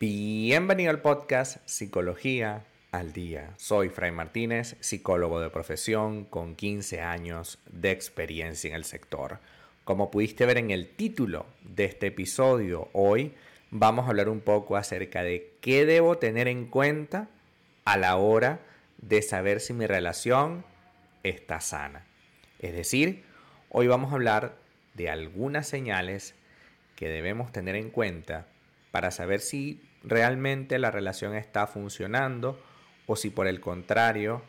Bienvenido al podcast Psicología al Día. Soy Fray Martínez, psicólogo de profesión con 15 años de experiencia en el sector. Como pudiste ver en el título de este episodio, hoy vamos a hablar un poco acerca de qué debo tener en cuenta a la hora de saber si mi relación está sana. Es decir, hoy vamos a hablar de algunas señales que debemos tener en cuenta para saber si realmente la relación está funcionando o si por el contrario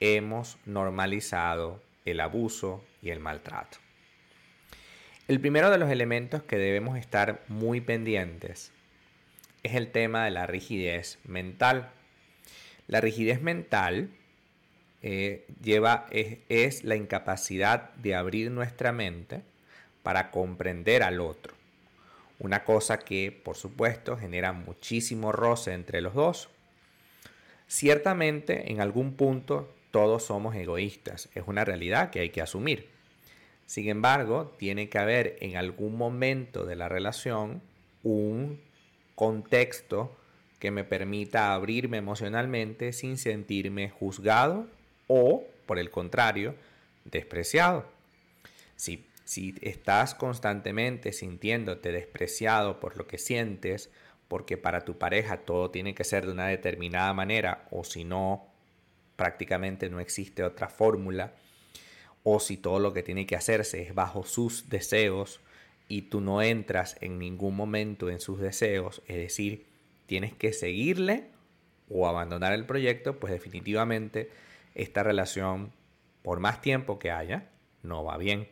hemos normalizado el abuso y el maltrato. El primero de los elementos que debemos estar muy pendientes es el tema de la rigidez mental. La rigidez mental eh, lleva, es la incapacidad de abrir nuestra mente para comprender al otro. Una cosa que, por supuesto, genera muchísimo roce entre los dos. Ciertamente, en algún punto, todos somos egoístas. Es una realidad que hay que asumir. Sin embargo, tiene que haber en algún momento de la relación un contexto que me permita abrirme emocionalmente sin sentirme juzgado o, por el contrario, despreciado. Si, si estás constantemente sintiéndote despreciado por lo que sientes, porque para tu pareja todo tiene que ser de una determinada manera, o si no, prácticamente no existe otra fórmula, o si todo lo que tiene que hacerse es bajo sus deseos y tú no entras en ningún momento en sus deseos, es decir, tienes que seguirle o abandonar el proyecto, pues definitivamente esta relación, por más tiempo que haya, no va bien.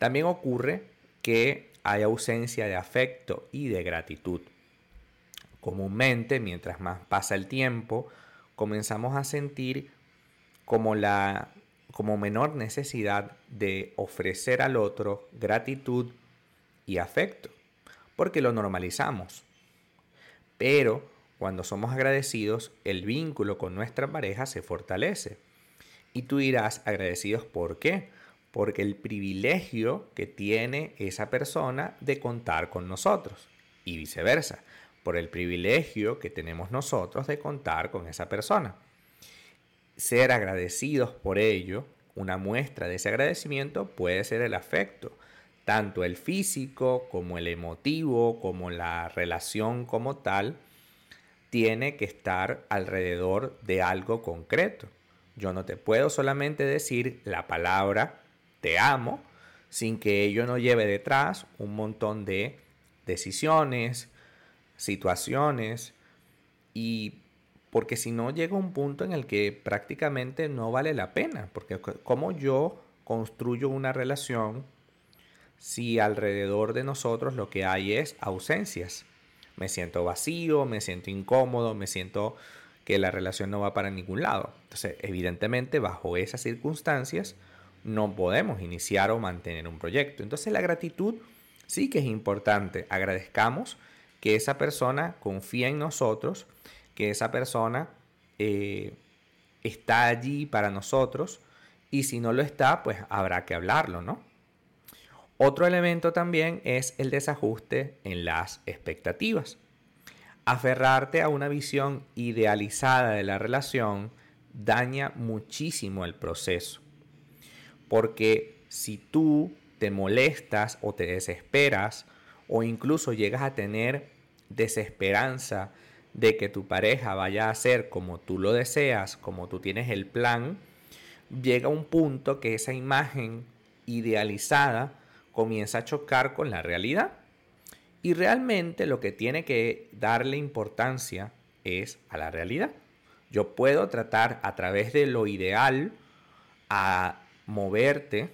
También ocurre que hay ausencia de afecto y de gratitud. Comúnmente, mientras más pasa el tiempo, comenzamos a sentir como la como menor necesidad de ofrecer al otro gratitud y afecto, porque lo normalizamos. Pero cuando somos agradecidos, el vínculo con nuestra pareja se fortalece. Y tú dirás, agradecidos por qué? Porque el privilegio que tiene esa persona de contar con nosotros y viceversa, por el privilegio que tenemos nosotros de contar con esa persona ser agradecidos por ello, una muestra de ese agradecimiento puede ser el afecto, tanto el físico como el emotivo, como la relación como tal, tiene que estar alrededor de algo concreto. Yo no te puedo solamente decir la palabra te amo sin que ello no lleve detrás un montón de decisiones, situaciones y porque si no llega un punto en el que prácticamente no vale la pena, porque como yo construyo una relación si alrededor de nosotros lo que hay es ausencias. Me siento vacío, me siento incómodo, me siento que la relación no va para ningún lado. Entonces, evidentemente, bajo esas circunstancias, no podemos iniciar o mantener un proyecto. Entonces, la gratitud sí que es importante. Agradezcamos que esa persona confía en nosotros que esa persona eh, está allí para nosotros y si no lo está, pues habrá que hablarlo, ¿no? Otro elemento también es el desajuste en las expectativas. Aferrarte a una visión idealizada de la relación daña muchísimo el proceso. Porque si tú te molestas o te desesperas o incluso llegas a tener desesperanza de que tu pareja vaya a ser como tú lo deseas, como tú tienes el plan, llega un punto que esa imagen idealizada comienza a chocar con la realidad. Y realmente lo que tiene que darle importancia es a la realidad. Yo puedo tratar a través de lo ideal a moverte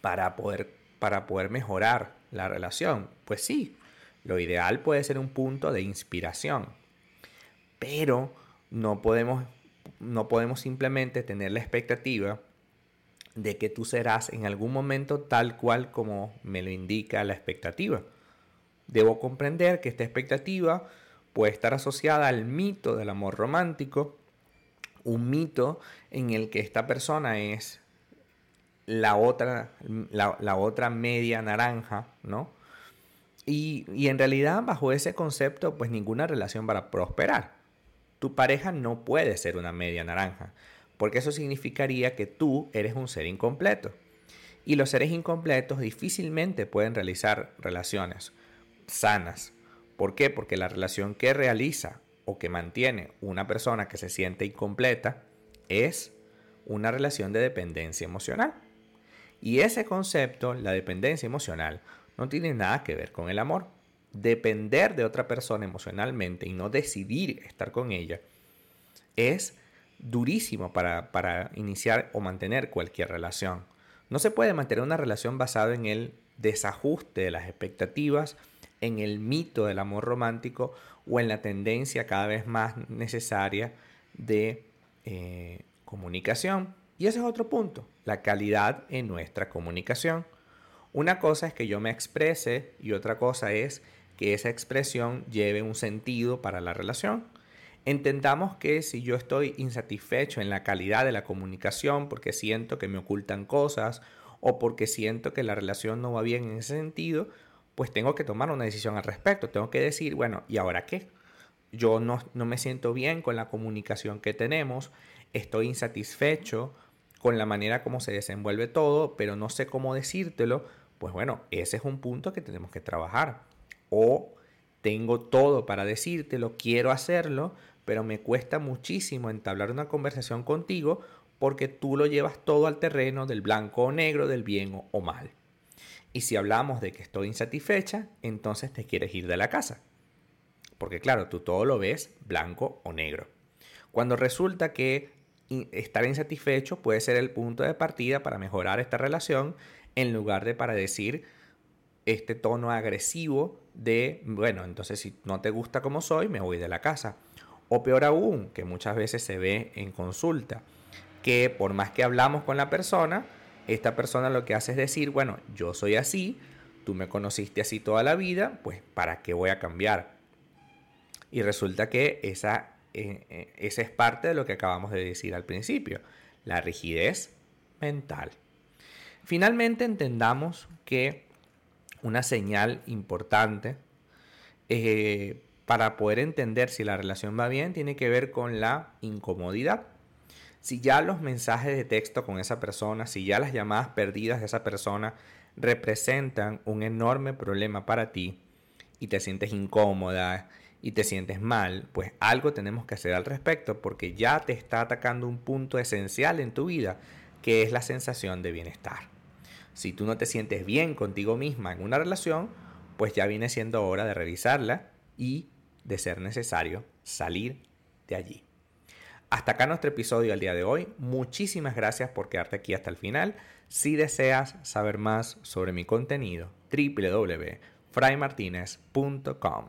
para poder, para poder mejorar la relación. Pues sí, lo ideal puede ser un punto de inspiración, pero no podemos, no podemos simplemente tener la expectativa de que tú serás en algún momento tal cual como me lo indica la expectativa. Debo comprender que esta expectativa puede estar asociada al mito del amor romántico, un mito en el que esta persona es la otra, la, otra media naranja, ¿no? Y, y en realidad bajo ese concepto pues ninguna relación va a prosperar. Tu pareja no puede ser una media naranja, porque eso significaría que tú eres un ser incompleto. Y los seres incompletos difícilmente pueden realizar relaciones sanas. ¿Por qué? Porque la relación que realiza o que mantiene una persona que se siente incompleta es una relación de dependencia emocional. Y ese concepto, la dependencia emocional, no tiene nada que ver con el amor. Depender de otra persona emocionalmente y no decidir estar con ella es durísimo para, para iniciar o mantener cualquier relación. No se puede mantener una relación basada en el desajuste de las expectativas, en el mito del amor romántico o en la tendencia cada vez más necesaria de eh, comunicación. Y ese es otro punto, la calidad en nuestra comunicación. Una cosa es que yo me exprese y otra cosa es que esa expresión lleve un sentido para la relación. Entendamos que si yo estoy insatisfecho en la calidad de la comunicación porque siento que me ocultan cosas o porque siento que la relación no va bien en ese sentido, pues tengo que tomar una decisión al respecto. Tengo que decir, bueno, ¿y ahora qué? Yo no, no me siento bien con la comunicación que tenemos, estoy insatisfecho con la manera como se desenvuelve todo, pero no sé cómo decírtelo. Pues bueno, ese es un punto que tenemos que trabajar. O tengo todo para decírtelo, quiero hacerlo, pero me cuesta muchísimo entablar una conversación contigo porque tú lo llevas todo al terreno del blanco o negro, del bien o mal. Y si hablamos de que estoy insatisfecha, entonces te quieres ir de la casa. Porque claro, tú todo lo ves blanco o negro. Cuando resulta que estar insatisfecho puede ser el punto de partida para mejorar esta relación en lugar de para decir este tono agresivo de, bueno, entonces si no te gusta como soy, me voy de la casa. O peor aún, que muchas veces se ve en consulta, que por más que hablamos con la persona, esta persona lo que hace es decir, bueno, yo soy así, tú me conociste así toda la vida, pues ¿para qué voy a cambiar? Y resulta que esa, eh, esa es parte de lo que acabamos de decir al principio, la rigidez mental. Finalmente entendamos que una señal importante eh, para poder entender si la relación va bien tiene que ver con la incomodidad. Si ya los mensajes de texto con esa persona, si ya las llamadas perdidas de esa persona representan un enorme problema para ti y te sientes incómoda y te sientes mal, pues algo tenemos que hacer al respecto porque ya te está atacando un punto esencial en tu vida que es la sensación de bienestar. Si tú no te sientes bien contigo misma en una relación, pues ya viene siendo hora de revisarla y de ser necesario salir de allí. Hasta acá nuestro episodio del día de hoy. Muchísimas gracias por quedarte aquí hasta el final. Si deseas saber más sobre mi contenido, www.fraymartinez.com.